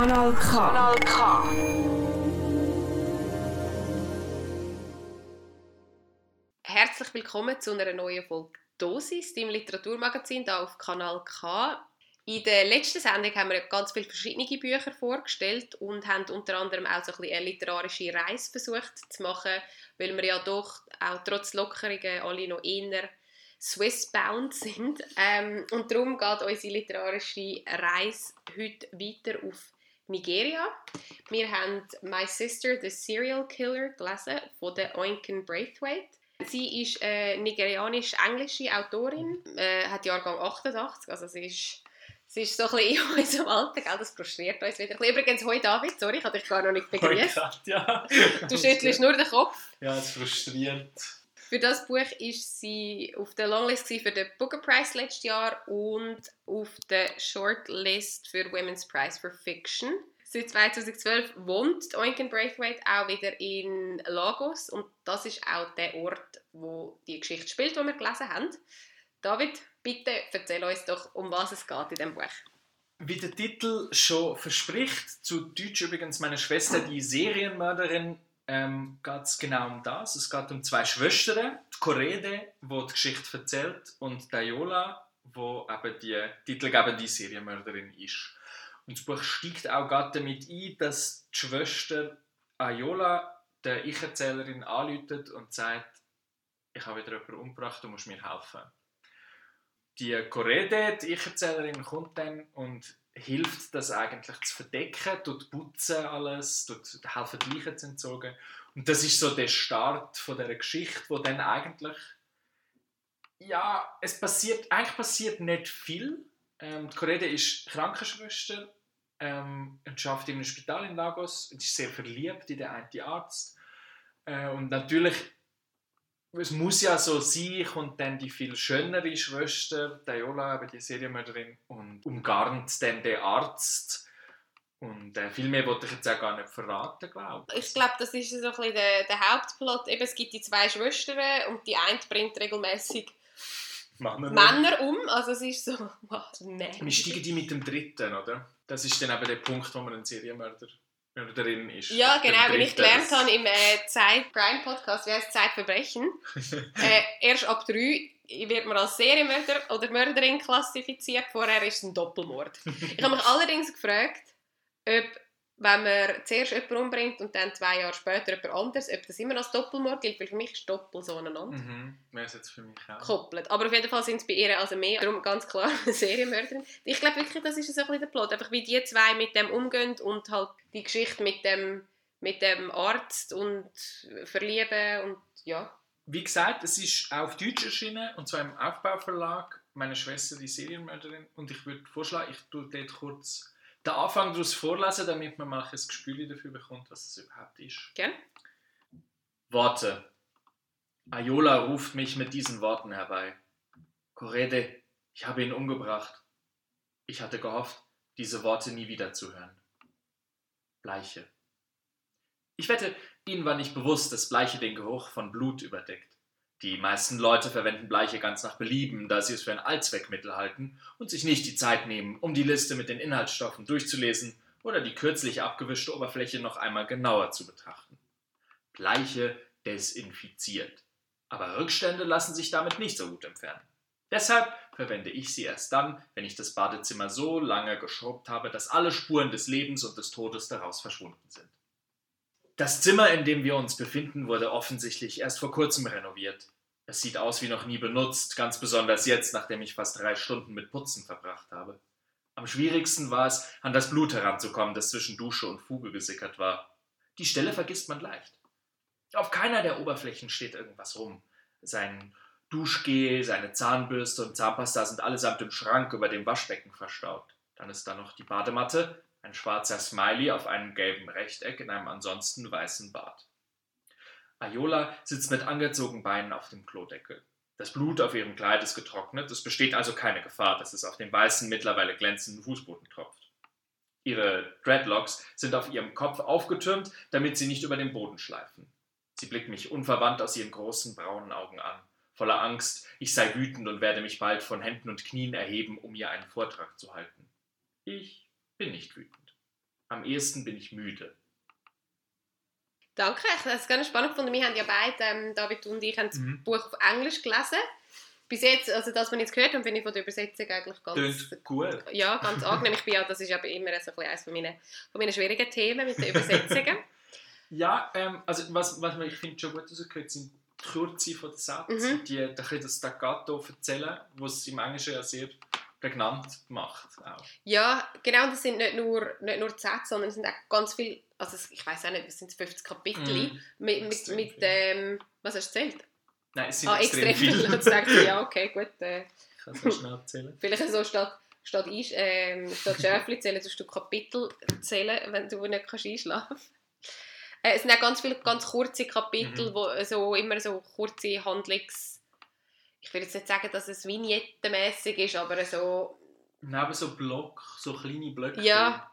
Kanal K. Kanal K. Herzlich willkommen zu einer neuen Folge Dosis, dem Literaturmagazin hier auf Kanal K. In der letzten Sendung haben wir ganz viele verschiedene Bücher vorgestellt und haben unter anderem auch so ein bisschen eine literarische Reise versucht zu machen, weil wir ja doch auch trotz Lockerungen alle noch eher Swissbound sind. Ähm, und darum geht unsere literarische Reise heute weiter auf Nigeria. Wir haben My Sister, the Serial Killer gelesen von der Oinken Braithwaite. Sie ist eine nigerianisch-englische Autorin, äh, hat Jahrgang 88, also sie ist, sie ist so ein bisschen in unserem Alter, gell? das frustriert uns wieder. Übrigens, hoi David, sorry, ich habe dich gar noch nicht begrüßt. Du schüttelst nur den Kopf. Ja, es frustriert. Für das Buch ist sie auf der Longlist für den Booker Prize letztes Jahr und auf der Shortlist für Women's Prize for Fiction. Seit 2012 wohnt Oinken Braithwaite auch wieder in Lagos und das ist auch der Ort, wo die Geschichte spielt, die wir gelesen haben. David, bitte erzähl uns doch, um was es geht in diesem Buch. Wie der Titel schon verspricht, zu Deutsch übrigens meine Schwester, die Serienmörderin, ähm, geht es genau um das. Es geht um zwei Schwestern, die Korede, die die Geschichte erzählt, und Dayola, wo eben die titelgebende Serienmörderin ist. Und das Buch steigt auch gerade damit ein, dass die Schwester Ayola der Ich-Erzählerin anläutet und sagt, ich habe wieder jemanden umgebracht, du musst mir helfen. Die Korede, die Ich-Erzählerin, kommt dann und hilft das eigentlich zu verdecken, tut putzen alles, tut helfen Leichen zu entsorgen. Und das ist so der Start von der Geschichte, wo dann eigentlich ja, es passiert, eigentlich passiert nicht viel. Ähm, die Korede ist Krankenschwester ähm, und arbeitet in einem Spital in Lagos und ist sehr verliebt in den einen Arzt. Äh, und natürlich, es muss ja so sein, kommt dann die viel schönere Schwester, Dayola, die Serienmörderin, und umgarnt dann den Arzt. Und äh, viel mehr wollte ich jetzt auch gar nicht verraten, glaube ich. Ich glaube, das ist so ein bisschen der, der Hauptplot. Eben, es gibt die zwei Schwestern und die eine bringt regelmäßig Männer, Männer um. Also es ist so, wow, nein. Wir steigen die mit dem dritten, oder? Das ist dann eben der Punkt, wo man ein Serienmörder drin ist. Ja, genau, wie ich gelernt habe im äh, Zeit Crime Podcast, wie heißt Zeitverbrechen. äh, erst ab drei wird man als Serienmörder oder Mörderin klassifiziert. Vorher ist es ein Doppelmord. Ich habe mich allerdings gefragt, ob, wenn man zuerst jemanden umbringt und dann zwei Jahre später jemand anderes, ob das immer als Doppelmord gilt, weil für mich ist Doppel so aneinander Mhm, wäre es jetzt für mich auch. gekoppelt. Aber auf jeden Fall sind es bei ihr also mehr. Darum ganz klar eine Serienmörderin. Ich glaube wirklich, das ist so ein bisschen der Plot. Einfach wie die zwei mit dem umgehen und halt die Geschichte mit dem, mit dem Arzt und Verlieben und ja. Wie gesagt, es ist auch auf Deutsch erschienen, und zwar im Aufbauverlag. Meine Schwester, die Serienmörderin. Und ich würde vorschlagen, ich tue dort kurz den Anfang daraus vorlesen, damit man mal ein Gespür dafür bekommt, was es überhaupt ist. Gell? Worte. Ayola ruft mich mit diesen Worten herbei. Korede, ich habe ihn umgebracht. Ich hatte gehofft, diese Worte nie wieder zu hören. Bleiche. Ich wette, Ihnen war nicht bewusst, dass Bleiche den Geruch von Blut überdeckt. Die meisten Leute verwenden Bleiche ganz nach Belieben, da sie es für ein Allzweckmittel halten und sich nicht die Zeit nehmen, um die Liste mit den Inhaltsstoffen durchzulesen oder die kürzlich abgewischte Oberfläche noch einmal genauer zu betrachten. Bleiche desinfiziert. Aber Rückstände lassen sich damit nicht so gut entfernen. Deshalb verwende ich sie erst dann, wenn ich das Badezimmer so lange geschrubbt habe, dass alle Spuren des Lebens und des Todes daraus verschwunden sind. Das Zimmer, in dem wir uns befinden, wurde offensichtlich erst vor kurzem renoviert. Es sieht aus wie noch nie benutzt, ganz besonders jetzt, nachdem ich fast drei Stunden mit Putzen verbracht habe. Am schwierigsten war es, an das Blut heranzukommen, das zwischen Dusche und Fuge gesickert war. Die Stelle vergisst man leicht. Auf keiner der Oberflächen steht irgendwas rum. Sein Duschgel, seine Zahnbürste und Zahnpasta sind allesamt im Schrank über dem Waschbecken verstaut. Dann ist da noch die Badematte, ein schwarzer Smiley auf einem gelben Rechteck in einem ansonsten weißen Bad. Ayola sitzt mit angezogenen Beinen auf dem Klodeckel. Das Blut auf ihrem Kleid ist getrocknet, es besteht also keine Gefahr, dass es auf den weißen, mittlerweile glänzenden Fußboden tropft. Ihre Dreadlocks sind auf ihrem Kopf aufgetürmt, damit sie nicht über den Boden schleifen. Sie blickt mich unverwandt aus ihren großen braunen Augen an, voller Angst, ich sei wütend und werde mich bald von Händen und Knien erheben, um ihr einen Vortrag zu halten. Ich bin nicht wütend. am ehesten bin ich müde. Danke, ich habe es ganz spannend gefunden. Wir haben ja beide, ähm, David und ich, haben das Mhm. Buch auf Englisch gelesen. Bis jetzt, also das, was ich jetzt gehört habe, finde ich von der Übersetzung eigentlich ganz, Tönt gut. ja, ganz angenehm. Ich bin ja, das ist aber immer so ein bisschen eines von meinen, von meinen schwierigen Themen mit den Übersetzungen. Ja, ähm, also was, was man, ich finde schon gut rausgehört, sind die Kürze von den Sätzen, Mhm. die bisschen das Staccato erzählen, was im Englischen ja sehr prägnant macht. Auch. Ja, genau, und das sind nicht nur, nicht nur die Sätze, sondern es sind auch ganz viele, also ich weiß auch nicht, es sind 50 Kapitel Mhm. mit, mit, mit ähm, was hast du erzählt? Nein, es sind Ah, extrem, extrem viel. viele. Dachte ich, ja, okay, gut. Äh, Ich kann es noch schnell erzählen. vielleicht so statt, statt, Einsch- ähm, statt Schärfli zählen, tust du Kapitel zählen, wenn du nicht kannst einschlafen äh, Es sind auch ganz viele ganz kurze Kapitel, Mhm. wo so immer so kurze Handlungs... Ich will jetzt nicht sagen, dass es vignettenmäßig ist, aber so Neben so Block, so kleine Blöcke. Ja.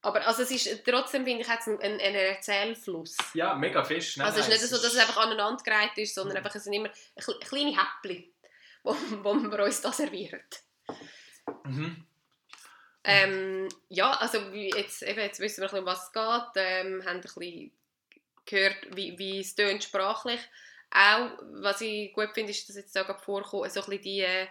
Aber also es ist trotzdem, finde ich, hat es einen, einen einen Erzählfluss. Ja, mega fest. Nein, also es ist nicht so, dass es einfach aneinandergereiht ist, sondern Mhm. einfach, es sind immer kle- kleine Häppchen, wo, wo man uns da serviert. Mhm. Ähm, ja, also jetzt, eben, jetzt wissen wir ein bisschen, um was es geht, ähm, haben ein bisschen gehört, wie, wie es tönt sprachlich. Auch, was ich gut finde, ist, dass jetzt da gerade vorkommt, so ein bisschen die, äh,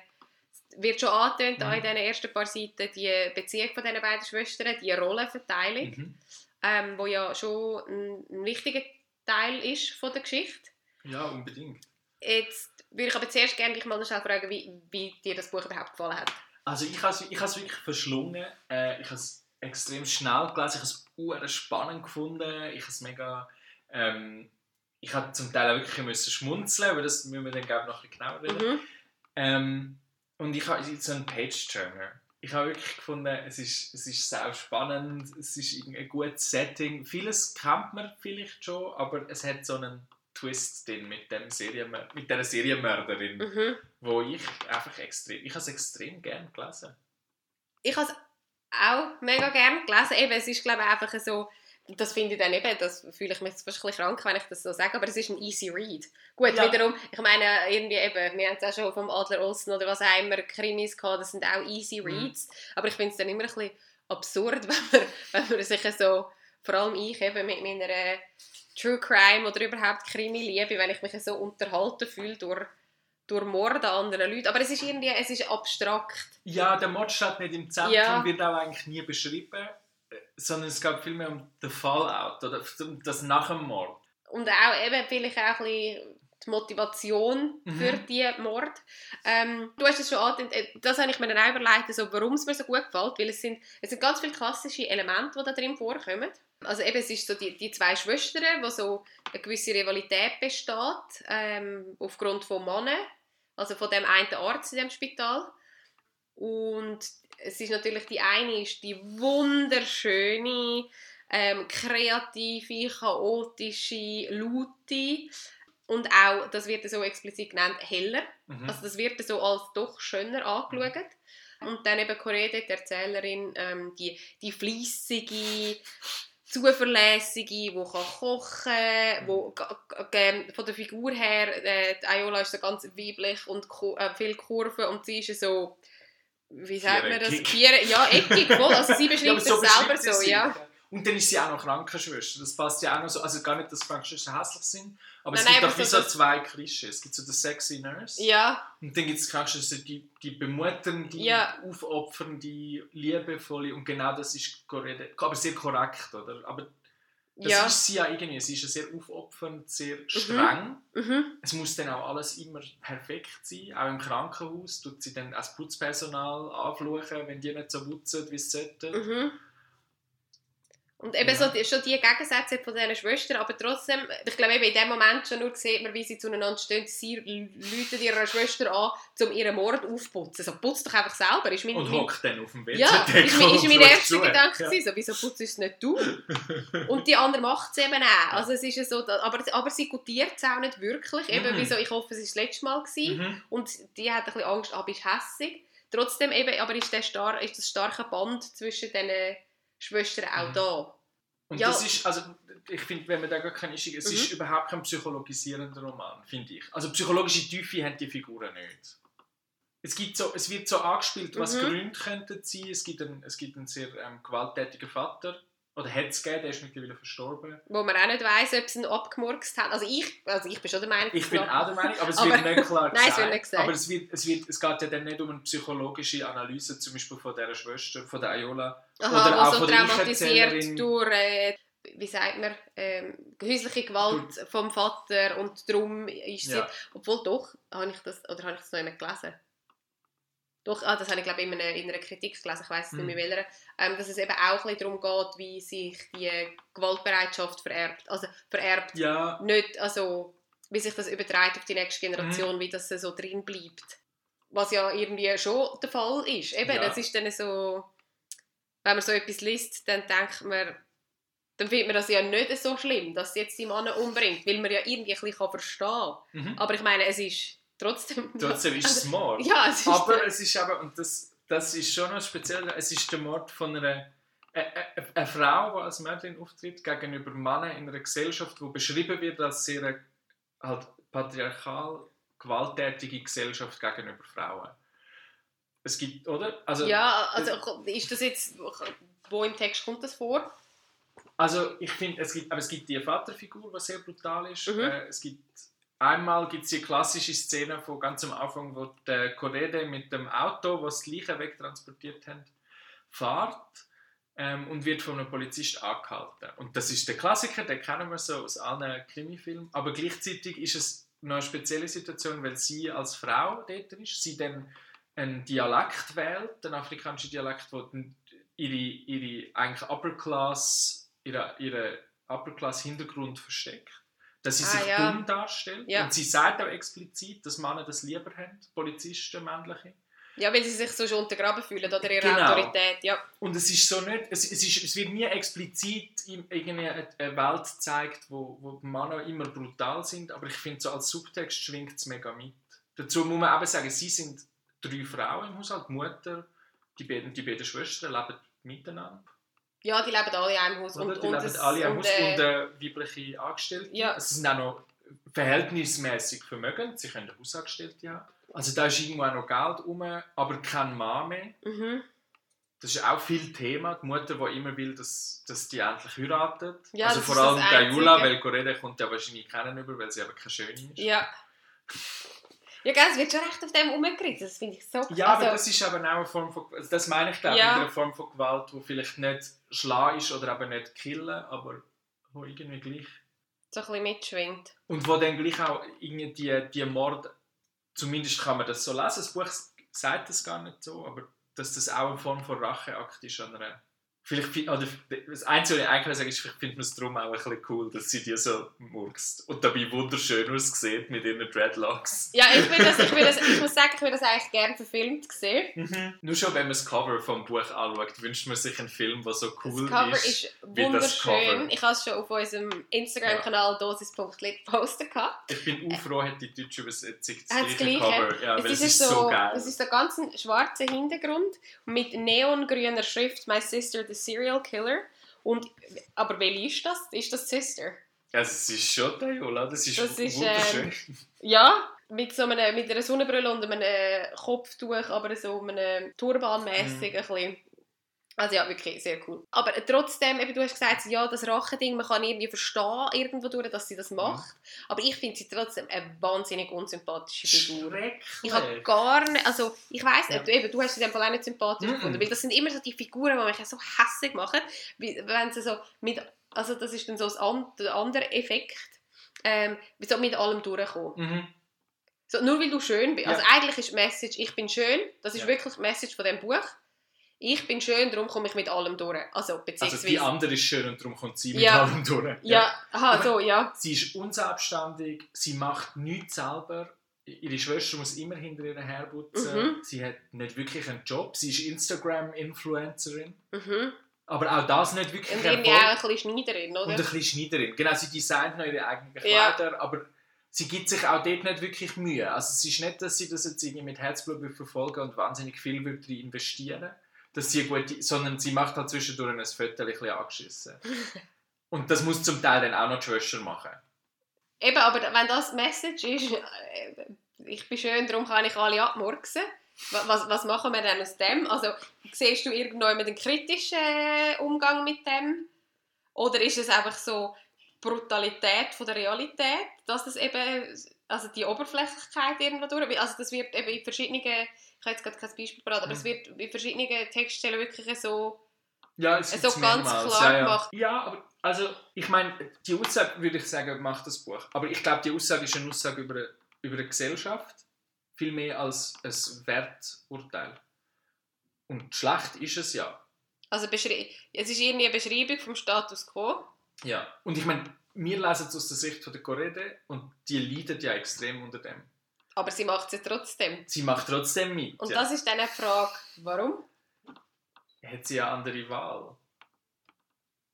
wird schon angetönt Mhm. in den ersten paar Seiten, die Beziehung von diesen beiden Schwestern, die Rollenverteilung. Mhm. ähm, wo ja schon ein, ein wichtiger Teil ist von der Geschichte. Ja, unbedingt. Jetzt würde ich aber zuerst gerne dich mal schnell fragen, wie, wie dir das Buch überhaupt gefallen hat. Also ich habe es ich has wirklich verschlungen. Äh, ich habe es extrem schnell gelesen. Ich habe es spannend gefunden. Ich habe es mega... Ähm, ich habe zum Teil auch wirklich müssen schmunzeln, aber das müssen wir dann glaube ich, noch ein bisschen genauer reden. Mhm. Ähm, und ich habe so einen Page-Turner. Ich habe wirklich gefunden, es ist, es ist sehr spannend, es ist ein gutes Setting. Vieles kennt man vielleicht schon, aber es hat so einen Twist drin mit, dem Serienmör mit dieser Serienmörderin, Mhm. wo ich einfach extrem, ich habe es extrem gerne gelesen. Ich habe es auch mega gerne gelesen. Eben, es ist glaube ich einfach so, das finde ich dann eben, das fühle ich mich fast ein krank, wenn ich das so sage, aber es ist ein easy read. Gut, Ja. wiederum, ich meine, irgendwie eben, wir haben es auch schon vom Adler Olsen oder was auch immer, Krimis gehabt, das sind auch easy Mhm. reads, aber ich finde es dann immer ein bisschen absurd, wenn man, wenn man sich so, vor allem ich eben mit meiner True Crime oder überhaupt Krimi liebe, wenn ich mich so unterhalten fühle durch, durch Mord an anderen Leuten, aber es ist irgendwie, es ist abstrakt. Ja, der Mord steht nicht im Zentrum, Ja. wird auch eigentlich nie beschrieben, sondern es geht vielmehr um den Fallout oder um das nach dem Mord. Und auch eben vielleicht auch ein bisschen die Motivation Mhm. für die Mord. Ähm, du hast es schon angetönt, äh, das habe ich mir dann auch überlegt, also warum es mir so gut gefällt, weil es sind, es sind ganz viele klassische Elemente, die da drin vorkommen. Also eben, es ist so die, die zwei Schwestern, wo so eine gewisse Rivalität besteht, ähm, aufgrund von Männern, also von dem einen Arzt in dem Spital. Und es ist natürlich, die eine ist die wunderschöne, ähm, kreative, chaotische, laute und auch, das wird so explizit genannt, heller. Mhm. Also das wird so als doch schöner angeschaut. Und dann eben Corede, die Erzählerin, ähm, die, die fleissige, zuverlässige, die kann kochen wo g- g- ähm, von der Figur her, äh, die Ayola ist so ganz weiblich und äh, viel Kurven und sie ist so, wie sagt man das? Vier, ja, eckig, voll. Also sie beschreibt Ja, das selber so, ja. Und dann ist sie auch noch Krankenschwester. Das passt ja auch noch so. Also gar nicht, dass Krankenschwestern hässlich sind, aber Nein, es nein, gibt aber doch wie so so zwei Klischees. Es gibt so den sexy Nurse Ja, und dann gibt es Krankenschwestern, die, die bemuttern, die Ja. aufopfern, die liebevolle und genau das ist korrekt, aber sehr korrekt, oder? Aber das ja. ist sie ja irgendwie. Sie ist ja sehr aufopfernd, sehr streng. Mhm. Es muss dann auch alles immer perfekt sein. Auch im Krankenhaus tut sie dann als Putzpersonal anfluchen, wenn die nicht so putzen, wie es sollte. Mhm. Und eben Ja. so die, schon die Gegensätze von diesen Schwestern, aber trotzdem, ich glaube eben in dem Moment schon nur sieht man, wie sie zueinander stehen, sie läuten ihrer Schwester an, um ihren Mord aufzuputzen. So, putz doch einfach selber. Ist mein, Und hockt dann auf dem WC. ja, ist mein, ist mein erster Gedanke. Ja. so, wieso putzt es nicht du? Und die andere macht es eben auch. Also es ist so, aber, aber sie gutiert es auch nicht wirklich. Eben Mhm. wie so, ich hoffe, es war das letzte Mal. Gewesen. Mhm. Und die hat ein bisschen Angst, ah, bist hässig. Trotzdem eben, aber ist, der star ist das starke Band zwischen diesen Schwestern auch Mhm. da. Und Ja. das ist, also ich finde, wenn man da gar keine ist, es Mhm. ist überhaupt kein psychologisierender Roman, finde ich. Also psychologische Tiefe haben die Figuren nicht. Es, gibt so, es wird so angespielt, was Mhm. Gründe könnten sein. Es gibt einen, es gibt einen sehr ähm, gewalttätigen Vater, oder hat es gegeben, der ist mittlerweile verstorben. Wo man auch nicht weiss, ob sie ihn abgemurkst haben. Also ich, also ich bin schon der Meinung, Ich bin auch der Meinung, aber es Aber- wird nicht klar Nein, es wird nicht gesagt. Aber es, wird, es, wird, es geht ja dann nicht um eine psychologische Analyse, zum Beispiel von dieser Schwester, von der Ayola. Aha, Oder auch so von traumatisiert durch, äh, wie sagt man, ähm, häusliche Gewalt vom Vater und darum ist sie, Ja. obwohl doch, habe ich das, oder habe ich das noch immer gelesen? Doch, ah, das habe ich glaube in, einer- in einer Kritik gelesen, ich weiß nicht mehr Mhm. welcher, ähm, dass es eben auch ein bisschen darum geht, wie sich die Gewaltbereitschaft vererbt, also vererbt, Ja, nicht, also wie sich das überträgt auf die nächste Generation, Mhm. wie das so drin bleibt. Was ja irgendwie schon der Fall ist. Eben, Ja. das ist dann so, wenn man so etwas liest, dann denkt man, dann findet man das ja nicht so schlimm, dass sie jetzt die Männer umbringt, weil man ja irgendwie ein bisschen verstehen kann. mhm. Aber ich meine, es ist trotzdem... trotzdem ist es Mord. Ja, es ist... Aber es ist aber, und das, das ist schon noch speziell, es ist der Mord von einer eine, eine, eine Frau, die als Mörderin auftritt, gegenüber Männern in einer Gesellschaft, wo beschrieben wird als sehr eine, halt patriarchal gewalttätige Gesellschaft gegenüber Frauen. Es gibt, oder? Also, ja, also ist das jetzt... Wo im Text kommt das vor? Also ich finde, es gibt, aber es gibt die Vaterfigur, die sehr brutal ist. Mhm. Äh, es gibt einmal gibt es die klassische Szene von ganz am Anfang, wo der Correde mit dem Auto, was die Leichen wegtransportiert haben, fährt ähm, und wird von einem Polizist angehalten. Und das ist der Klassiker, den kennen wir so aus allen Krimifilmen. Aber gleichzeitig ist es noch eine spezielle Situation, weil sie als Frau dort ist, sie dann einen Dialekt wählt, einen afrikanischen Dialekt, wo ihre, ihre eigentlich Upper Class, ihre, ihre Upper Class Hintergrund versteckt. Dass sie Ah, sich ja. dumm darstellt. Ja. Und sie sagt auch explizit, dass Männer das lieber haben, Polizisten, männliche. Ja, weil sie sich so schon untergraben fühlen oder ihre Genau. Autorität. Ja. Und es ist so nicht, es, es, ist, es wird nie explizit in eine Welt gezeigt, wo, wo Männer immer brutal sind, aber ich finde, so als Subtext schwingt es mega mit. Dazu muss man eben sagen, sie sind drei Frauen im Haushalt, die Mutter, die beiden, die beiden Schwestern leben miteinander. Ja, die leben alle in einem Haus. Oder? Und, die und leben alle am und, Haus äh, und äh, weibliche Angestellte. Ja. Es sind auch noch verhältnismäßig vermögend, sie können Hausangestellte haben. Also da ist irgendwo auch noch Geld rum, aber kein Mann mehr. mhm. Das ist auch viel Thema. Die Mutter, die immer will, dass, dass die endlich heiratet. Ja, also vor allem Einzige. weil Correa kommt ja wahrscheinlich keinen über, weil sie aber keine Schöne ist. Ja. Ja, gell, es wird schon recht auf dem umgerissen. Das finde ich so Ja, also, aber das ist aber auch eine Form von, also das meine ich glaube Ja. mit einer Form von Gewalt, die vielleicht nicht schlagen ist oder eben nicht killen, aber wo irgendwie gleich so ein bisschen mitschwingt. und wo dann gleich auch irgendwie die, die Mord, zumindest kann man das so lesen, das Buch sagt das gar nicht so, aber dass das auch eine Form von Racheakt ist an einer Vielleicht, oder das Einzige, was ich eigentlich sagen ist, vielleicht findet man es darum auch ein bisschen cool, dass sie die so murkst und dabei wunderschön aussieht mit ihren Dreadlocks. Ja, ich, will das, ich, will das, ich muss sagen, ich würde das eigentlich gerne verfilmt sehen. Nur schon, wenn man das Cover vom Buch anschaut, wünscht man sich einen Film, der so cool das Cover ist. ist, wie das Cover. wunderschön. Ich habe es schon auf unserem Instagram-Kanal dosis.lit posten gehabt. Ich bin auch froh, hat die deutsche Übersetzung das das gleiche Gleiche. Cover. Ja, es ist, ist so, geil. Es ist ein ganz schwarzer Hintergrund mit neongrüner Schrift «My Sister, the Serial Killer». Und, aber welche ist das? Ist das Sister? Also, es ist schon oder? Das ist, Das ist, wunderschön. Ja, mit so einem, mit einer Sonnenbrille und einem Kopftuch, aber so einem Turbanmäßig Mhm. ein bisschen. Also ja, wirklich sehr cool. Aber trotzdem, eben, du hast gesagt, ja, das Rachending, man kann irgendwie verstehen, irgendwo durch, dass sie das macht. Aber ich finde sie trotzdem eine wahnsinnig unsympathische Figur. Ich habe gar nicht, also ich weiss Ja. nicht, du, eben, du hast sie in dem Fall auch nicht sympathisch Mhm. gefunden, weil das sind immer so die Figuren, die mich so hässlich machen, wenn sie so mit, also das ist dann so das an, der andere Effekt, ähm, wie so mit allem durchkommen. Mhm. So, nur weil du schön bist. Ja. Also eigentlich ist die Message, ich bin schön, das ist Ja. wirklich die Message von dem Buch. Ich bin schön, darum komme ich mit allem durch. Also Also, beziehungsweise... die andere ist schön und darum kommt sie mit Ja. allem durch. ja, aha, so, ja. Sie ist unselbstständig, sie macht nichts selber. Ihre Schwester muss immer hinter ihr herputzen. Mhm. Sie hat nicht wirklich einen Job. Sie ist Instagram-Influencerin. Mhm. Aber auch das nicht wirklich Und irgendwie auch ein bisschen Schneiderin, Und oder? ein bisschen Schneiderin. Genau, sie designt noch ihre eigenen Ja. Kleider, aber sie gibt sich auch dort nicht wirklich Mühe. Also es ist nicht, dass sie das jetzt irgendwie mit Herzblut verfolgen und wahnsinnig viel investieren dass sie gute, sondern sie macht halt zwischendurch ein Foto ein bisschen angeschissen. und das muss zum Teil dann auch noch die Schwester machen. Eben, aber wenn das Message ist, äh, ich bin schön, darum kann ich alle abmurksen. Wa- Was, was machen wir denn aus dem? Also, siehst du irgendwo mit einem kritischen äh, Umgang mit dem? Oder ist es einfach so die Brutalität von der Realität, dass das eben, also die Oberflächlichkeit irgendwo durch, also das wird eben in verschiedenen, ich habe jetzt gerade kein Beispiel parat, aber es wird in verschiedenen Textstellen wirklich so, Ja, so ganz mehrmals, klar ja, ja. gemacht. Ja, aber also ich meine, die Aussage würde ich sagen, macht das Buch. Aber ich glaube, die Aussage ist eine Aussage über, eine- über eine Gesellschaft, viel mehr als ein Werturteil. Und schlecht ist es ja. Also es ist irgendwie eine Beschreibung vom Status quo. Ja. Und ich meine, wir lesen es aus der Sicht von der Korede und die leidet ja extrem unter dem. Aber sie macht es ja trotzdem. Sie macht trotzdem mit. Und ja. das ist dann eine Frage, warum? hat sie eine andere Wahl.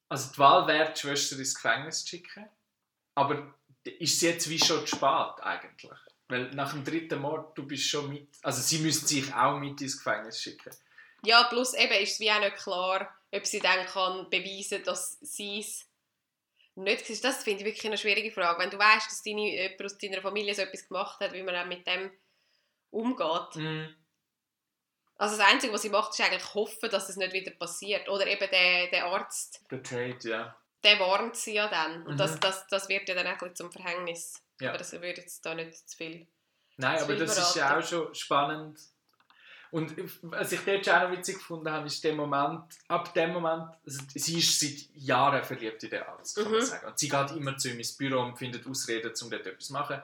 Also die Wahl wäre, die Schwester ins Gefängnis zu schicken. Aber ist es jetzt wie schon zu spät eigentlich? Weil nach dem dritten Mord, du bist schon mit... Also sie müsste sich auch mit ins Gefängnis schicken. Ja, plus eben ist es wie auch nicht klar, ob sie dann kann beweisen dass sie es nicht. Das finde ich wirklich eine schwierige Frage. Wenn du weißt, dass deine, jemand aus deiner Familie so etwas gemacht hat, wie man auch mit dem umgeht. Mhm. Also das Einzige, was sie macht, ist eigentlich hoffen, dass es nicht wieder passiert. Oder eben der, der Arzt, Der Tate, ja. der warnt sie ja dann. Und Mhm. das, das, das wird ja dann auch ein zum Verhängnis. Ja. Aber das würde jetzt da nicht zu viel. Nein, Zu aber viel das ist ja auch schon spannend. Und was ich dort schon auch noch witzig gefunden habe, ist der Moment, ab dem Moment, also sie ist seit Jahren verliebt in den Arzt, kann man Mhm. sagen. Und sie geht immer zu ihm ins Büro und findet Ausreden, um dort etwas zu machen.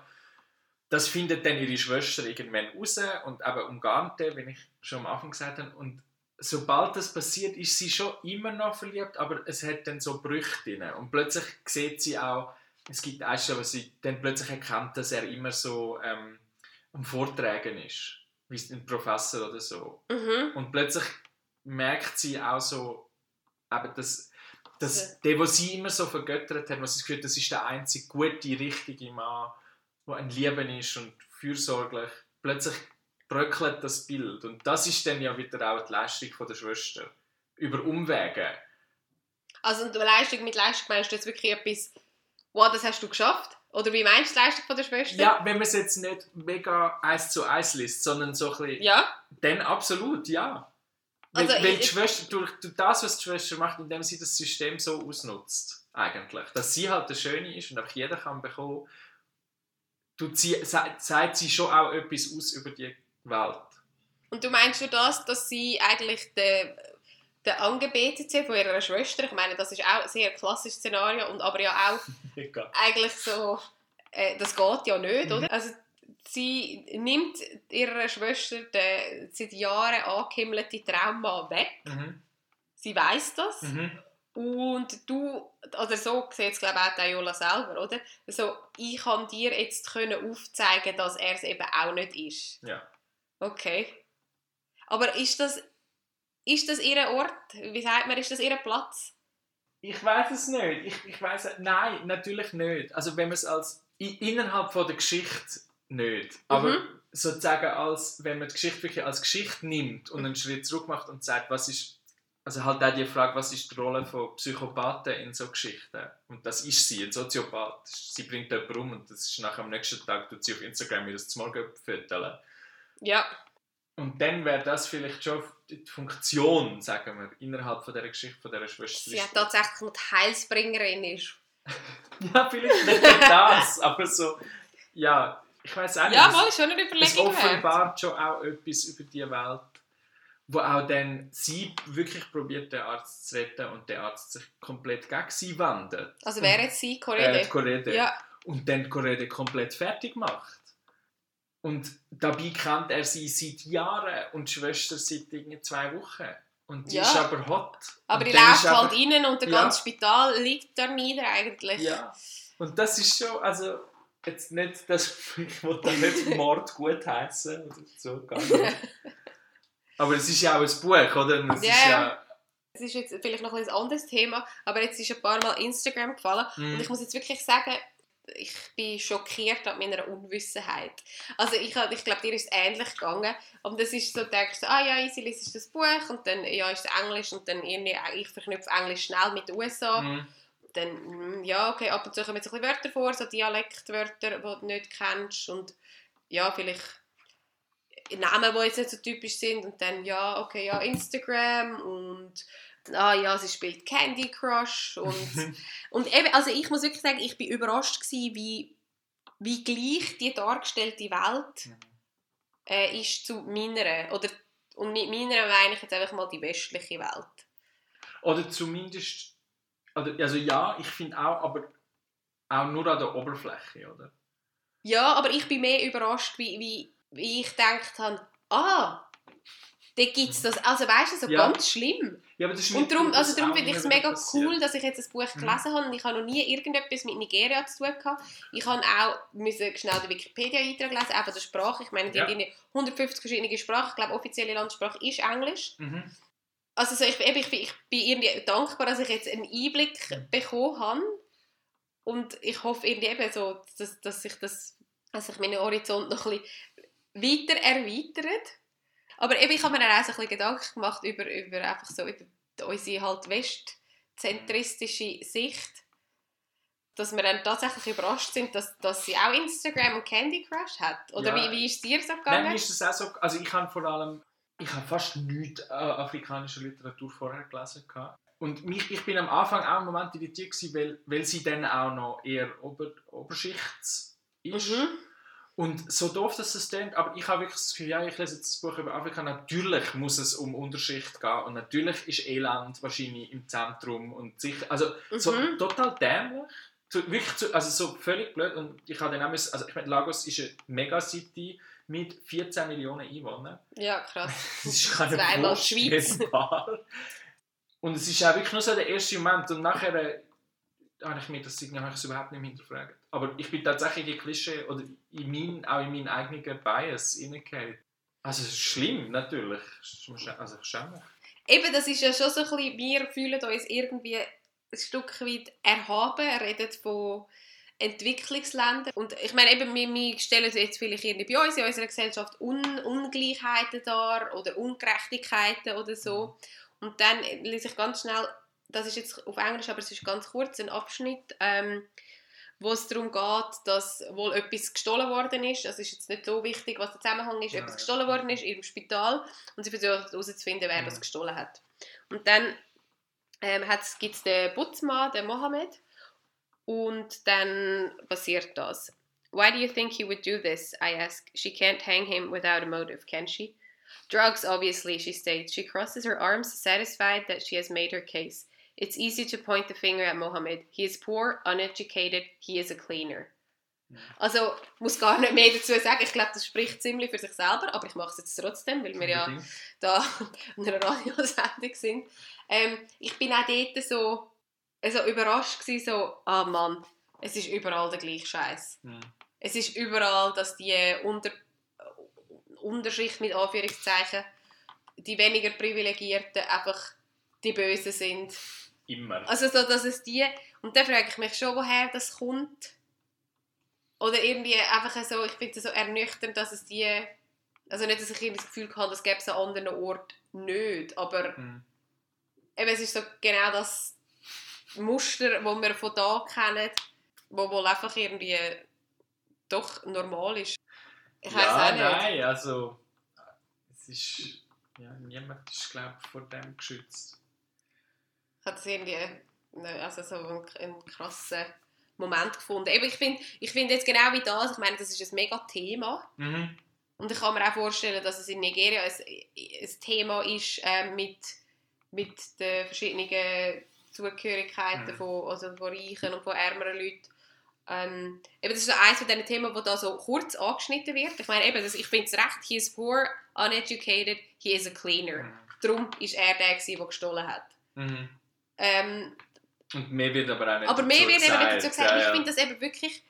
Das findet dann ihre Schwester irgendwann raus und eben umgarnt den, wie ich schon am Anfang gesagt habe. Und sobald das passiert, ist sie schon immer noch verliebt, aber es hat dann so Brüche drin. Und plötzlich sieht sie auch, es gibt eine Stelle, wo sie dann plötzlich erkennt, dass er immer so ähm, am Vortragen ist, wie ein Professor oder so. Mhm. Und plötzlich merkt sie auch so, eben, dass, dass Ja. der, was sie immer so vergöttert hat, was sie gefühlt, das ist der einzige gute, richtige Mann, der ein Lieben ist und fürsorglich. Plötzlich bröckelt das Bild. Und das ist dann ja wieder auch die Leistung von der Schwester. Über Umwege. Also und Leistung mit Leistung meinst du jetzt wirklich etwas, wow, das hast du geschafft? Oder wie meinst du die Leistung von der Schwester? Ja, wenn man es jetzt nicht mega eins zu eins liest, sondern so ein bisschen, Ja? dann absolut, ja. Weil, Also weil ich- die Schwester, durch, durch das, was die Schwester macht, indem sie das System so ausnutzt, eigentlich, dass sie halt der Schöne ist und auch jeder kann bekommen, tut sie, sagt sie schon auch etwas aus über die Welt. Und du meinst schon das, dass sie eigentlich der, der Angebetete von ihrer Schwester, ich meine, das ist auch ein sehr klassisches Szenario, und aber ja auch eigentlich so, äh, das geht ja nicht, Mhm. oder? Also sie nimmt ihrer Schwester den seit Jahren angehimmelten Traummann weg. Mhm. Sie weiß das. Mhm. Und du, oder so sieht es glaube ich auch die Ayola selber, oder? So, ich kann dir jetzt können aufzeigen, dass er es eben auch nicht ist. Ja. Okay. Aber ist das, ist das ihr Ort? Wie sagt man, ist das ihr Platz? Ich weiß es nicht. Ich, ich weiß nein, natürlich nicht. Also wenn man es als innerhalb von der Geschichte nicht, aber Mhm. sozusagen als wenn man die Geschichte wirklich als Geschichte nimmt und einen Schritt zurück macht und sagt, was ist also halt auch die Frage, was ist die Rolle von Psychopathen in so Geschichten? Und das ist sie, ein Soziopath. Sie bringt jemanden um und das ist nachher am nächsten Tag tut sie auf Instagram ihr das Morgen füttern. Ja. Und dann wäre das vielleicht schon die Funktion, sagen wir, innerhalb von dieser Geschichte von dieser Schwester. Sie hat tatsächlich noch die Heilsbringerin ist. Ja, vielleicht nicht das, aber so, ja, ich weiß auch nicht. Ja, es- mal, schon eine es Überlegung wert. offenbart schon auch etwas über die Welt, wo auch dann sie wirklich probiert, den Arzt zu retten und der Arzt sich komplett gegen sie wendet. Also wäre jetzt sie, Äh, Correde? die Korede. ja. Und dann Korede komplett fertig macht. Und dabei kennt er sie seit Jahren und die Schwester seit zwei Wochen. Und die Ja. ist aber hot. Aber die läuft halt rein und der Ja. ganze Spital liegt da nieder eigentlich. Ja. Und das ist schon, also jetzt nicht, dass ich will da nicht Mord gut heißen oder so, gar nicht. Aber es ist ja auch ein Buch, oder? Es Ja, ist ja. Es ist jetzt vielleicht noch ein anderes Thema, aber jetzt ist ein paar Mal Instagram gefallen Mhm. und ich muss jetzt wirklich sagen, ich bin schockiert an meiner Unwissenheit. Also ich, hab- ich glaube, dir ist es ähnlich gegangen. Und das ist so, du denkst, ah ja, easy, liest das Buch und dann ja, ist es Englisch und dann irgendwie, ich verknüpfe Englisch schnell mit den USA. Mhm. Dann, mm, ja, okay, ab und zu kommen jetzt ein bisschen Wörter vor, so Dialektwörter, die du nicht kennst und ja, vielleicht Namen, die jetzt nicht so typisch sind und dann, ja, okay, ja, Instagram und ah ja, sie spielt Candy Crush und, und eben, also ich muss wirklich sagen, ich bin überrascht gewesen, wie, wie gleich die dargestellte Welt äh, ist zu meiner, oder und mit meiner meine ich jetzt einfach mal die westliche Welt. Oder zumindest, oder, also ja, ich finde auch, aber auch nur an der Oberfläche, oder? Ja, aber ich bin mehr überrascht, wie, wie, wie ich gedacht habe, ah, da gibt es das. Also weißt du, so Ja. ganz schlimm. Ja, aber das ist Und darum, also darum finde ich es mega passiert. cool, dass ich jetzt ein Buch Mhm. gelesen habe und ich habe noch nie irgendetwas mit Nigeria zu tun gehabt. Ich habe auch müssen schnell den Wikipedia-Eintrag lesen, auch von der Sprache. Ich meine, die Ja. haben irgendwie 150 verschiedene Sprachen. Ich glaube, offizielle Landessprache ist Englisch. Mhm. Also so, ich, eben, ich, bin, ich bin irgendwie dankbar, dass ich jetzt einen Einblick bekommen habe. Und ich hoffe irgendwie eben so, dass, dass sich das, dass sich mein Horizont noch ein bisschen weiter erweitert. Aber eben, ich habe mir dann auch so ein bisschen Gedanken gemacht über, über einfach so über unsere halt westzentristische Sicht. Dass wir dann tatsächlich überrascht sind, dass, dass sie auch Instagram und Candy Crush hat. Oder Ja. wie, wie ist es dir so Nein, gegangen? mir ist das auch so, also ich habe vor allem, ich habe fast nichts äh, afrikanischer Literatur vorher gelesen gehabt. Und mich, ich bin am Anfang auch einen Moment irritiert gewesen, weil, weil sie dann auch noch eher Ober, Oberschichts ist. Mhm. Und so doof, dass es klingt, aber ich habe wirklich das Gefühl, ja, ich lese jetzt das Buch über Afrika, natürlich muss es um Unterschicht gehen und natürlich ist Elend wahrscheinlich im Zentrum und sicher, also so Mhm. total dämlich, so, wirklich zu, also so völlig blöd und ich habe dann auch müssen, also ich meine, Lagos ist eine Megacity mit 14 Millionen Einwohnern. Ja, krass. Das ist keine Zweimal die Schweiz. Und es ist auch wirklich nur so der erste Moment und nachher äh, habe ich mir das habe ich es überhaupt nicht hinterfragt. Aber ich bin tatsächlich in Klischee oder in mein, auch in meinen eigenen Bias hineingefallen. Also es ist schlimm, natürlich. Also ich schäme mich. Eben, das ist ja schon so ein bisschen, wir fühlen uns irgendwie ein Stück weit erhaben, er redet von Entwicklungsländern. Und ich meine, eben, wir, wir stellen jetzt vielleicht irgendwie bei uns in unserer Gesellschaft Un Ungleichheiten dar oder Ungerechtigkeiten oder so. Und dann lese ich ganz schnell, das ist jetzt auf Englisch, aber es ist ganz kurz, ein Abschnitt, ähm, wo es darum geht, dass wohl etwas gestohlen worden ist. Also ist jetzt nicht so wichtig, was der Zusammenhang ist, Nein. etwas gestohlen worden ist im Spital und sie versuchen herauszufinden, wer das Mhm. gestohlen hat. Und dann ähm, gibt es den Putzmann, den Mohammed, und dann passiert das. Why do you think he would do this? I ask. She can't hang him without a motive, can she? Drugs, obviously, she states. She crosses her arms, satisfied that she has made her case. It's easy to point the finger at Mohammed. He is poor, uneducated, he is a cleaner. Also, muss gar nicht mehr dazu sagen. Ich glaube, das spricht ziemlich für sich selber, aber ich mache es jetzt trotzdem, weil wir ja da in einer Radiosendung sind. Ähm, ich bin auch dort so, so überrascht gewesen, so, ah Mann, es ist überall der gleiche Scheiß. Mhm. Es ist überall, dass die Unter Unterschicht mit Anführungszeichen, die weniger Privilegierten einfach die Bösen sind. Immer. Also so, dass es die, und dann frage ich mich schon, woher das kommt. Oder irgendwie einfach so, ich finde es so ernüchternd, dass es die, also nicht, dass ich irgendwie das Gefühl habe, das gäbe es an anderen Orten nicht, aber Mhm. eben, es ist so genau das Muster, das wir von da kennen, wo wohl einfach irgendwie doch normal ist. Ich weiß ja, auch nicht. nein, also es ist, ja, niemand ist, glaube ich, vor dem geschützt. Ich habe das irgendwie ne, also so einen, einen krassen Moment gefunden. Eben, ich finde ich find jetzt genau wie das, ich meine, das ist ein mega Thema. Mhm. Und ich kann mir auch vorstellen, dass es in Nigeria ein, ein Thema ist äh, mit, mit den verschiedenen Zugehörigkeiten Mhm. von, also von reichen und von ärmeren Leuten. Ähm, eben, das ist so eines von diesen Themen, wo da so kurz angeschnitten wird. Ich meine, eben, das, ich finde es recht, he is poor, uneducated, he is a cleaner. Mhm. Darum war er der, der gestohlen hat. Mhm. Ähm, Und mehr wird aber auch nicht aber mehr wird eben nicht dazu gesagt. Ja, Ich ja. finde das eben wirklich.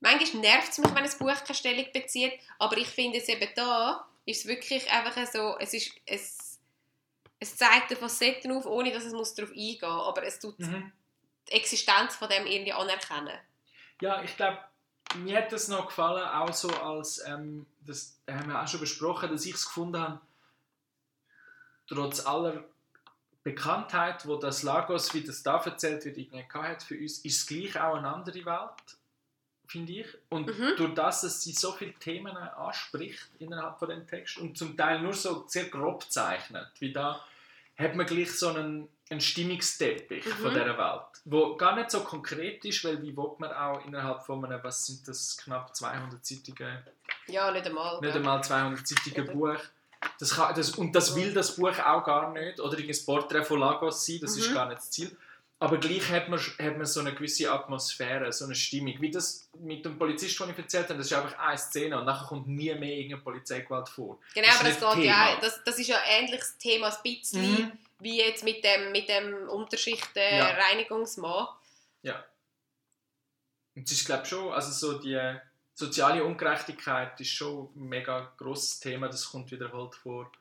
Manchmal nervt es mich, wenn ein Buch keine Stellung bezieht, aber ich finde es eben da, ist es wirklich einfach so, es ist, es, es zeigt die Facetten auf, ohne dass es muss darauf eingehen muss, aber es tut Mhm. die Existenz von dem irgendwie anerkennen. Ja, ich glaube, mir hat das noch gefallen, auch so als, ähm, das haben wir auch schon besprochen, dass ich es gefunden habe, trotz aller Bekanntheit, wo das Lagos, wie das da erzählt wird, irgendwie hat für uns, ist gleich auch eine andere Welt, finde ich. Und Mhm. durch das, dass sie so viele Themen anspricht innerhalb von dem Text und zum Teil nur so sehr grob zeichnet, wie da, hat man gleich so einen ein Stimmungsteppich Mhm. von dieser Welt, wo gar nicht so konkret ist, weil wie will man auch innerhalb von einem, was sind das, knapp 200-seitigen, Ja, nicht einmal. nicht ja. einmal 200-seitigen Oder? Buch. Das kann, das, und das will das Buch auch gar nicht. Oder ein Porträt von Lagos sein, das ist Mhm. gar nicht das Ziel. Aber gleich hat man, hat man so eine gewisse Atmosphäre, so eine Stimmung. Wie das mit dem Polizist, den ich erzählt habe, das ist einfach eine Szene und nachher kommt nie mehr irgendeine Polizeigewalt vor. Genau, Das aber ist das geht ja Thema. das, das ist ja ein ähnliches Thema, ein bisschen, Mhm. wie jetzt mit dem, mit dem Ja. Unterschichten-Reinigungsmann. Und es ist, glaube ich, schon, also so die soziale Ungerechtigkeit ist schon ein mega grosses Thema, das kommt wiederholt vor.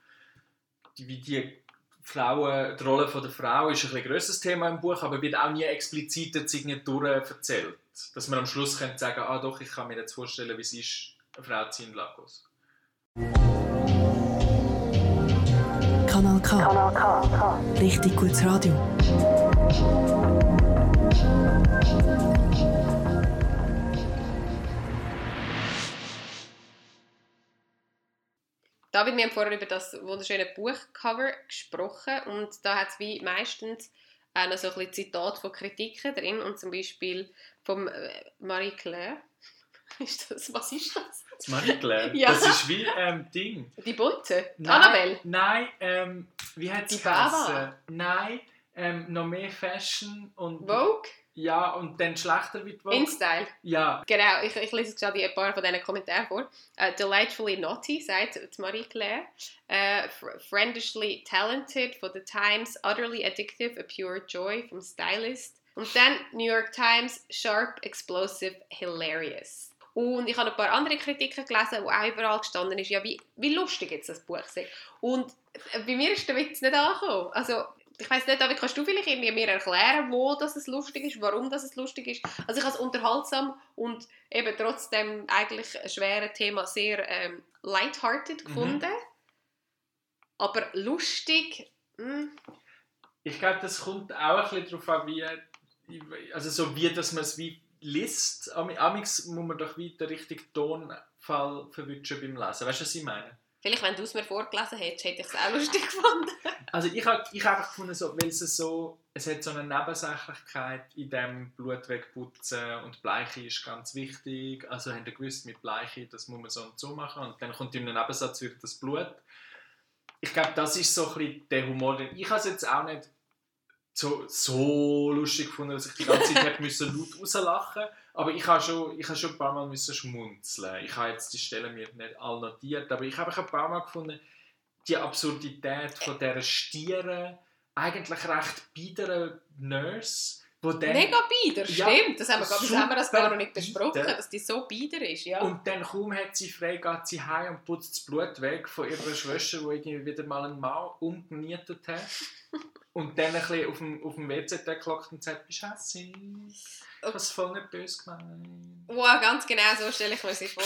Die, wie die Frauen, die Rolle der Frau ist ein bisschen grösseres Thema im Buch, aber wird auch nie explizit jetzt irgendwie durcherzählt. Dass man am Schluss könnte sagen, ah doch, ich kann mir jetzt vorstellen, wie es ist, eine Frau zu sein in Lagos. Kanal K. Richtig gutes Radio. David, wir haben vorher über das wunderschöne Buchcover gesprochen und da hat es wie meistens auch noch so ein bisschen Zitat von Kritiken drin und zum Beispiel von Marie Claire. Ist das, was ist das? Das Marie Claire, Ja. das ist wie ähm, Ding. Die bunte? Die Nein, Annabelle? Nein, ähm, wie hat Die es Bava? Nein, ähm, noch mehr Fashion und Vogue? Ja und dann schlechter wird Vogue. InStyle? Ja, Genau, ich, ich lese gerade ein paar von diesen Kommentaren vor. Äh, delightfully naughty, sagt die Marie Claire. Äh, fr- friendishly talented for the Times, utterly addictive, a pure joy vom Stylist. Und dann New York Times, sharp, explosive, hilarious. Und ich habe ein paar andere Kritiken gelesen, wo auch überall gestanden ist, ja, wie, wie lustig jetzt das Buch sei. Und bei mir ist der Witz nicht angekommen. Also, ich weiß nicht, aber kannst du vielleicht irgendwie mir erklären, wo das es lustig ist, warum das es lustig ist? Also ich habe es unterhaltsam und eben trotzdem eigentlich ein schweres Thema sehr ähm, lighthearted Mhm. gefunden. Aber lustig, hm, ich glaube, das kommt auch ein bisschen darauf an, wie, also so wie, dass man es wie liest. Am- Amix muss man doch wie den richtigen Tonfall verwünschen beim Lesen. Weißt du, was ich meine? Vielleicht wenn du es mir vorgelesen hättest, hätte ich es auch lustig gefunden. Also ich habe ich einfach gefunden, so, weil es so, es hat so eine Nebensächlichkeit in dem Blut wegputzen und Bleiche ist ganz wichtig. Also haben ihr gewusst, mit Bleiche, das muss man so und so machen und dann kommt in einem Nebensatz wieder das Blut. Ich glaube, das ist so ein bisschen der Humor. Ich habe es jetzt auch nicht so, so lustig gefunden, dass ich die ganze Zeit laut rauslachen aber ich habe schon, ich habe schon ein paar Mal müssen schmunzeln. Ich habe jetzt die Stellen mir nicht alle notiert, aber ich habe ein paar Mal gefunden, die Absurdität von dieser stieren, eigentlich recht biederen Nurse, dann, Mega bieder, Ja, stimmt. Das haben wir, das haben wir das gar noch nicht besprochen, bieder. dass die so bieder ist. Ja. und dann kaum hat sie frei, geht sie heim und putzt das Blut weg von ihrer Schwester, die irgendwie wieder mal einen Mann umgenietet hat. Und dann ein bisschen auf dem, auf dem WC-Deck hockt und sagt, bist du? Ich habe es voll nicht böse gemeint. wow, ganz genau so stelle ich mir sie vor.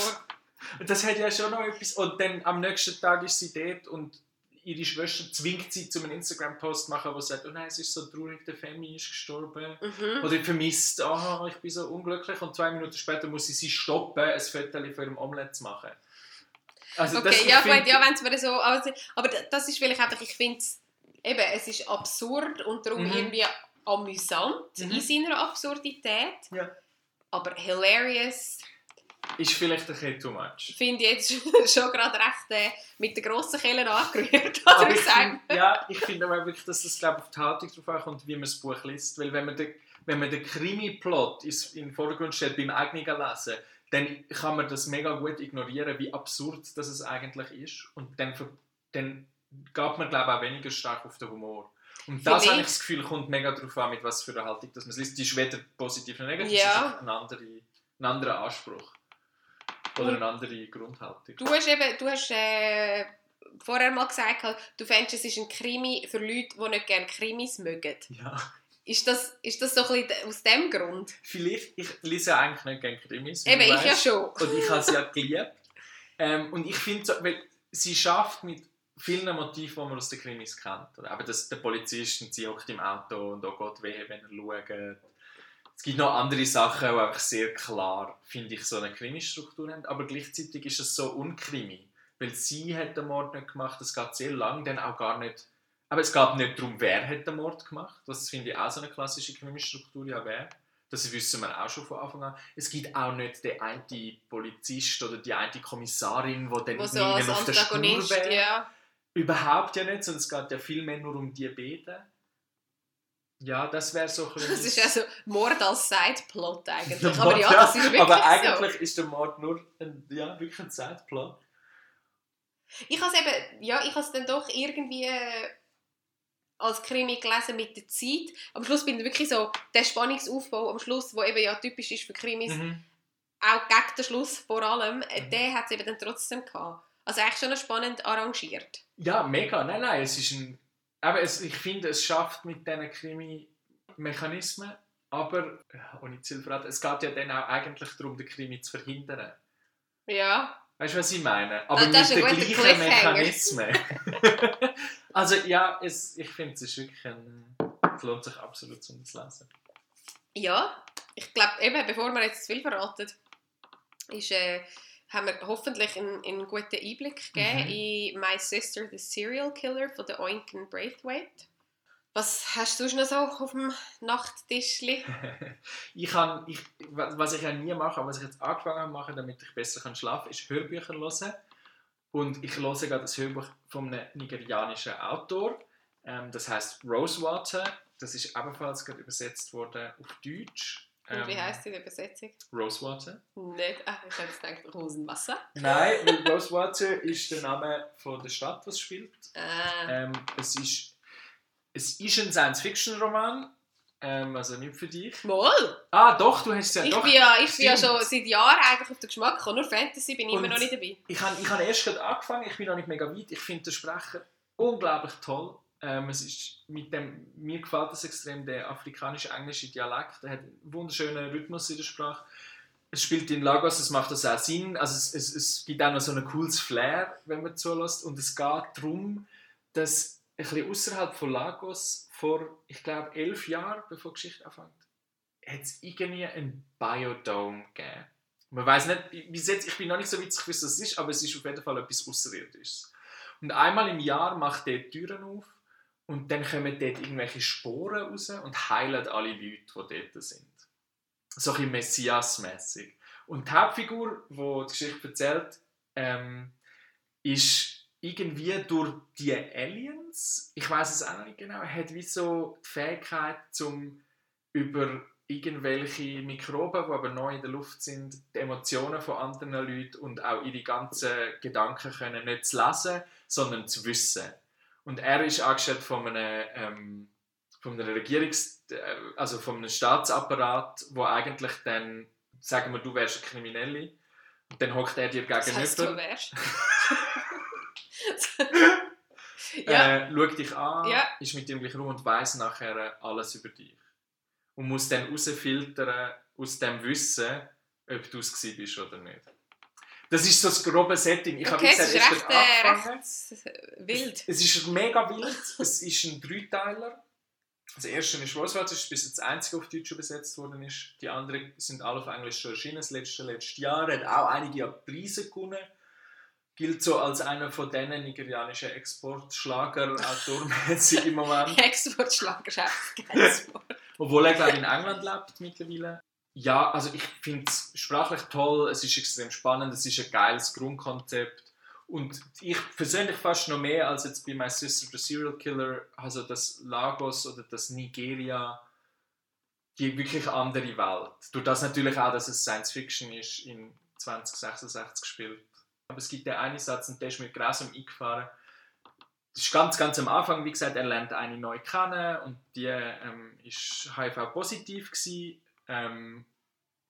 Und das hat ja schon noch etwas. Und dann am nächsten Tag ist sie dort und ihre Schwester zwingt sie zu einem Instagram-Post zu machen, wo sie sagt, oh nein, es ist so traurig, der Femi ist gestorben. Mhm. Oder vermisst, oh, ich bin so unglücklich. Und zwei Minuten später muss sie sie stoppen, ein Foto von ihrem Omelette zu machen. Also Okay, das, ja, gut, ja, wenn es mir so... Aber, aber das ist vielleicht einfach, ich finde es... Eben, es ist absurd und darum Mhm. irgendwie amüsant Mhm. in seiner Absurdität. Ja. Aber hilarious ist vielleicht ein bisschen too much. finde ich jetzt schon gerade recht äh, mit der grossen Kelle angerührt, Aber ich find, ja, ich finde aber wirklich, dass das glaub, auf die Haltung drauf ankommt, wie man das Buch liest. Weil wenn man den, wenn man den Krimi-Plot in den Vordergrund stellt beim eigenen Lesen, dann kann man das mega gut ignorieren, wie absurd das es eigentlich ist. Und dann, dann geht man, glaube ich, auch weniger stark auf den Humor. Und das Vielleicht- habe ich das Gefühl, kommt mega darauf an, mit was für einer Haltung das man es liest. Die ist weder positiv noch negativ, Ja. es ist ein, andere, ein anderer Anspruch. Oder eine andere Grundhaltung. Du hast eben, du hast äh, vorher mal gesagt, du fändest, es ist ein Krimi für Leute, die nicht gerne Krimis mögen. Ja. Ist das, ist das so ein bisschen aus dem Grund? Vielleicht, ich lese ja eigentlich nicht gerne Krimis. Eben, ich ja weißt. schon. Und ich habe sie ja geliebt. Ähm, und ich finde so, weil sie schafft mit vielen Motiven, die man aus den Krimis kennt. Oder eben, dass der Polizist und sie hockt im Auto und da geht weh, wenn er schaut. Es gibt noch andere Sachen, die einfach sehr klar, finde ich, so eine Krimi-Struktur haben. Aber gleichzeitig ist es so unkrimi. Weil sie hat den Mord nicht gemacht, es geht sehr lang, dann auch gar nicht Aber es geht nicht darum, wer hat den Mord gemacht. Das finde ich auch so eine klassische Krimistruktur, ja wer. Das wissen wir auch schon von Anfang an. Es gibt auch nicht den einen Polizist oder die eine Kommissarin, die dann so irgendwann auf der Spur wäre. ja. Überhaupt ja nicht, sondern es geht ja viel mehr nur um die beiden. Ja, das wäre so ein bisschen... Das ist also Mord als Sideplot eigentlich. Der aber Mord, ja, das ist wirklich Aber so. eigentlich ist der Mord nur ein, ja, wirklich ein Sideplot. Ich habe es eben, ja, ich habe es dann doch irgendwie äh, als Krimi gelesen mit der Zeit. Am Schluss bin ich wirklich so, der Spannungsaufbau am Schluss, der eben ja typisch ist für Krimis, Mhm. auch gegen den Schluss vor allem, äh, Mhm. den hat es eben dann trotzdem gehabt. Also eigentlich schon spannend arrangiert. Ja, mega. Nein, nein, es ist ein... Aber es, ich finde, es schafft mit diesen Krimi-Mechanismen, aber, ja, ohne verraten, es geht ja dann auch eigentlich darum, den Krimi zu verhindern. Ja. Weißt du, was ich meine? Aber Das- das mit den gleichen. Mechanismen. also ja, es, ich finde, es ist wirklich ein... Es lohnt sich absolut zum zu lesen. Ja, ich glaube eben, bevor wir jetzt zu viel verraten, ist, äh, haben wir hoffentlich einen, einen guten Einblick gegeben Mhm. in My Sister, the Serial Killer von der Oinken Braithwaite. Was hast du noch so auf dem Nachttischli? ich kann, ich, wa- was ich ja nie mache, aber was ich jetzt angefangen habe machen, damit ich besser kann schlafen kann, ist Hörbücher hören. Und ich höre gerade das Hörbuch von einem nigerianischen Autor. Ähm, das heißt Rosewater. Das ist ebenfalls gerade übersetzt worden auf Deutsch. Und wie Ähm, heißt die Übersetzung? Rosewater. Nicht, ah, ich hätte gedacht, Rosenwasser. Nein, weil Rosewater ist der Name von der Stadt, was spielt. Ah, Ähm, es, ist, es ist ein Science-Fiction-Roman. Ähm, also nicht für dich. Moll! Ah, doch, du hast es ja Ich doch. bin ja, ich bin ja schon seit Jahren eigentlich auf den Geschmack gekommen. Nur Fantasy bin ich immer noch nicht dabei. Ich habe ich hab erst gerade angefangen, ich bin noch nicht mega weit. Ich finde den Sprecher unglaublich toll. Ähm, es ist mit dem, mir gefällt das extrem, der afrikanisch-englische Dialekt. Der hat einen wunderschönen Rhythmus in der Sprache. Es spielt in Lagos, es macht das auch Sinn. Also es, es, es gibt auch noch so ein cooles Flair, wenn man zulässt. Und es geht darum, dass ein bisschen außerhalb von Lagos vor, ich glaube, elf Jahren, bevor die Geschichte anfängt, hat es irgendwie einen Biodome gegeben. Man weiß nicht, bis jetzt, ich bin noch nicht so weiß, was es ist, aber es ist auf jeden Fall etwas Außerirdisches. Und einmal im Jahr macht der Türen auf und dann kommen dort irgendwelche Sporen raus und heilen alle Leute, die dort sind. So ein Messias-mässig. Und die Hauptfigur, die die Geschichte erzählt, ähm, ist irgendwie durch die Aliens, ich weiß es auch noch nicht genau, hat wie so die Fähigkeit, zum über irgendwelche Mikroben, die aber neu in der Luft sind, die Emotionen von anderen Leuten und auch ihre ganzen Gedanken können nicht zu lesen, sondern zu wissen. Und er ist angestellt von einem, ähm, von einer Regierungs-, äh, also von einem Staatsapparat, wo eigentlich dann, sagen wir, du wärst eine Kriminelle, und dann hockt er dir Das gegenüber. heißt, du wärst. ja, äh, schaut dich an, Ja. ist mit gleichen Raum und weiß nachher äh, alles über dich. Und muss dann herausfiltern aus dem Wissen, ob du es bist oder nicht. Das ist so das grobe Setting. Ich habe okay, es gesagt, ist erst recht, äh, angefangen. recht äh, wild. Es ist mega wild. es ist ein Dreiteiler. Das erste ist Roosevelt, das ist bis jetzt das einzige auf Deutsch übersetzt worden ist. Die anderen sind alle auf Englisch schon erschienen. Das letzte, letztes Jahr hat auch einige Preise gewonnen. Gilt so als einer von diesen nigerianischen Exportschlager-Autormäßig im Moment. Wort. Obwohl er, glaube ich, in England lebt mittlerweile. Ja, also ich finde es sprachlich toll, es ist extrem spannend, es ist ein geiles Grundkonzept. Und ich persönlich fast noch mehr als jetzt bei My Sister the Serial Killer, also das Lagos oder das Nigeria, die wirklich andere Welt. Durch das natürlich auch, dass es Science Fiction ist, in 2066 gespielt. Aber es gibt ja einen Satz, und der ist mir grausam eingefahren. Das ist ganz, ganz am Anfang, wie gesagt, er lernt eine neu kennen und die ähm, ist HIV-positiv. Ähm,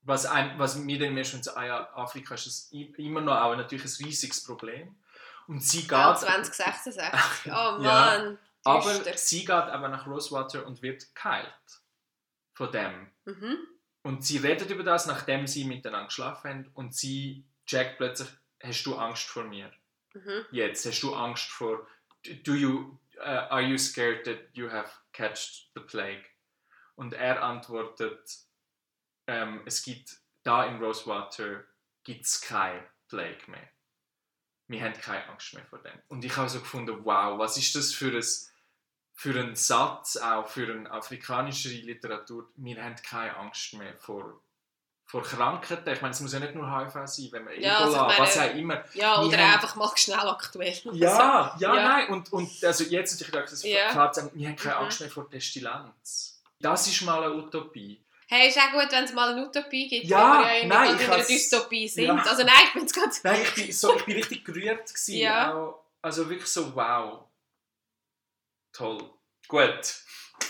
was, ein, was mir dann mehr schon ah ja, Afrika ist das immer noch auch natürlich ein riesiges Problem. Und sie geht, Ja, 2066. Oh Ja, Mann. aber düster. sie geht aber nach Rosewater und wird geheilt von dem. Mhm. Und sie redet über das, nachdem sie miteinander geschlafen haben und sie checkt plötzlich, hast du Angst vor mir? Mhm. Jetzt, hast du Angst vor, do you, uh, are you scared that you have catched the plague? Und er antwortet, ähm, es gibt da in Rosewater gibt's keine Plague mehr. Wir haben keine Angst mehr vor dem. Und ich habe so gefunden, wow, was ist das für ein für einen Satz, auch für eine afrikanische Literatur, wir haben keine Angst mehr vor, vor Krankheiten. Ich meine, es muss ja nicht nur HIV sein, wenn man Ja, also ich Ebola, meine- was auch immer. Ja, Wir oder haben- einfach mal schnell aktuell. Ja, ja, Ja. nein. Und, und also jetzt natürlich gedacht, das Ja. klar wir haben keine Mhm. Angst mehr vor Pestilenz. Das ist mal eine Utopie. Hey, ist auch gut, wenn es mal eine Utopie gibt, Ja, wir ja nein, in einer Dystopie sind. Ja. Also nein, ich bin jetzt gerade... Nein, ich bin, so, ich bin richtig gerührt. Gewesen, Ja. auch, also wirklich so, wow. Toll. Gut.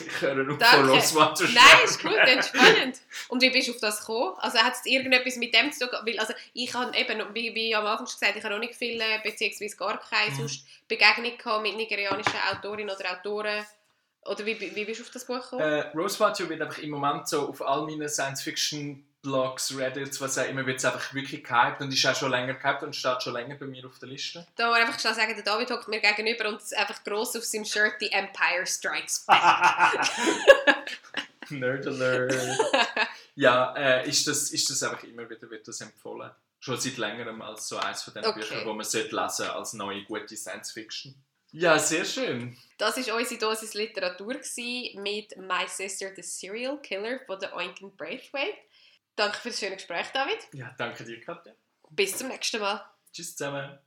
Ich höre auf Danke. von Rosewater Nein, ist gut, entspannend. Und wie bist du auf das gekommen? Also hat es irgendetwas mit dem zu tun? Weil, also ich habe eben, wie, wie am Anfang schon gesagt, ich habe noch nicht viele, beziehungsweise gar keine Mhm. sonst Begegnung gehabt mit nigerianischen Autorinnen oder Autoren. Oder wie, wie bist du auf das Buch gekommen? Äh, Rosewater wird einfach im Moment so auf all meinen Science-Fiction-Blogs, Reddits, was auch immer, wird es einfach wirklich gehypt und ist auch schon länger gehypt und steht schon länger bei mir auf der Liste. Da muss ich einfach schnell sagen, der David hockt mir gegenüber und ist einfach gross auf seinem Shirt «The Empire Strikes Back». Nerd Alert. ja, äh, ist, das, ist das einfach immer wieder wird das empfohlen. Schon seit längerem als so eines von den Okay. Büchern, wo man sollte lesen als neue gute Science-Fiction. Ja, sehr schön. Das war unsere Dosis Literatur mit «My Sister, the Serial Killer» von der Oinken Braithwaite. Danke für das schöne Gespräch, David. Ja, danke dir, Katja. Bis zum nächsten Mal. Tschüss zusammen.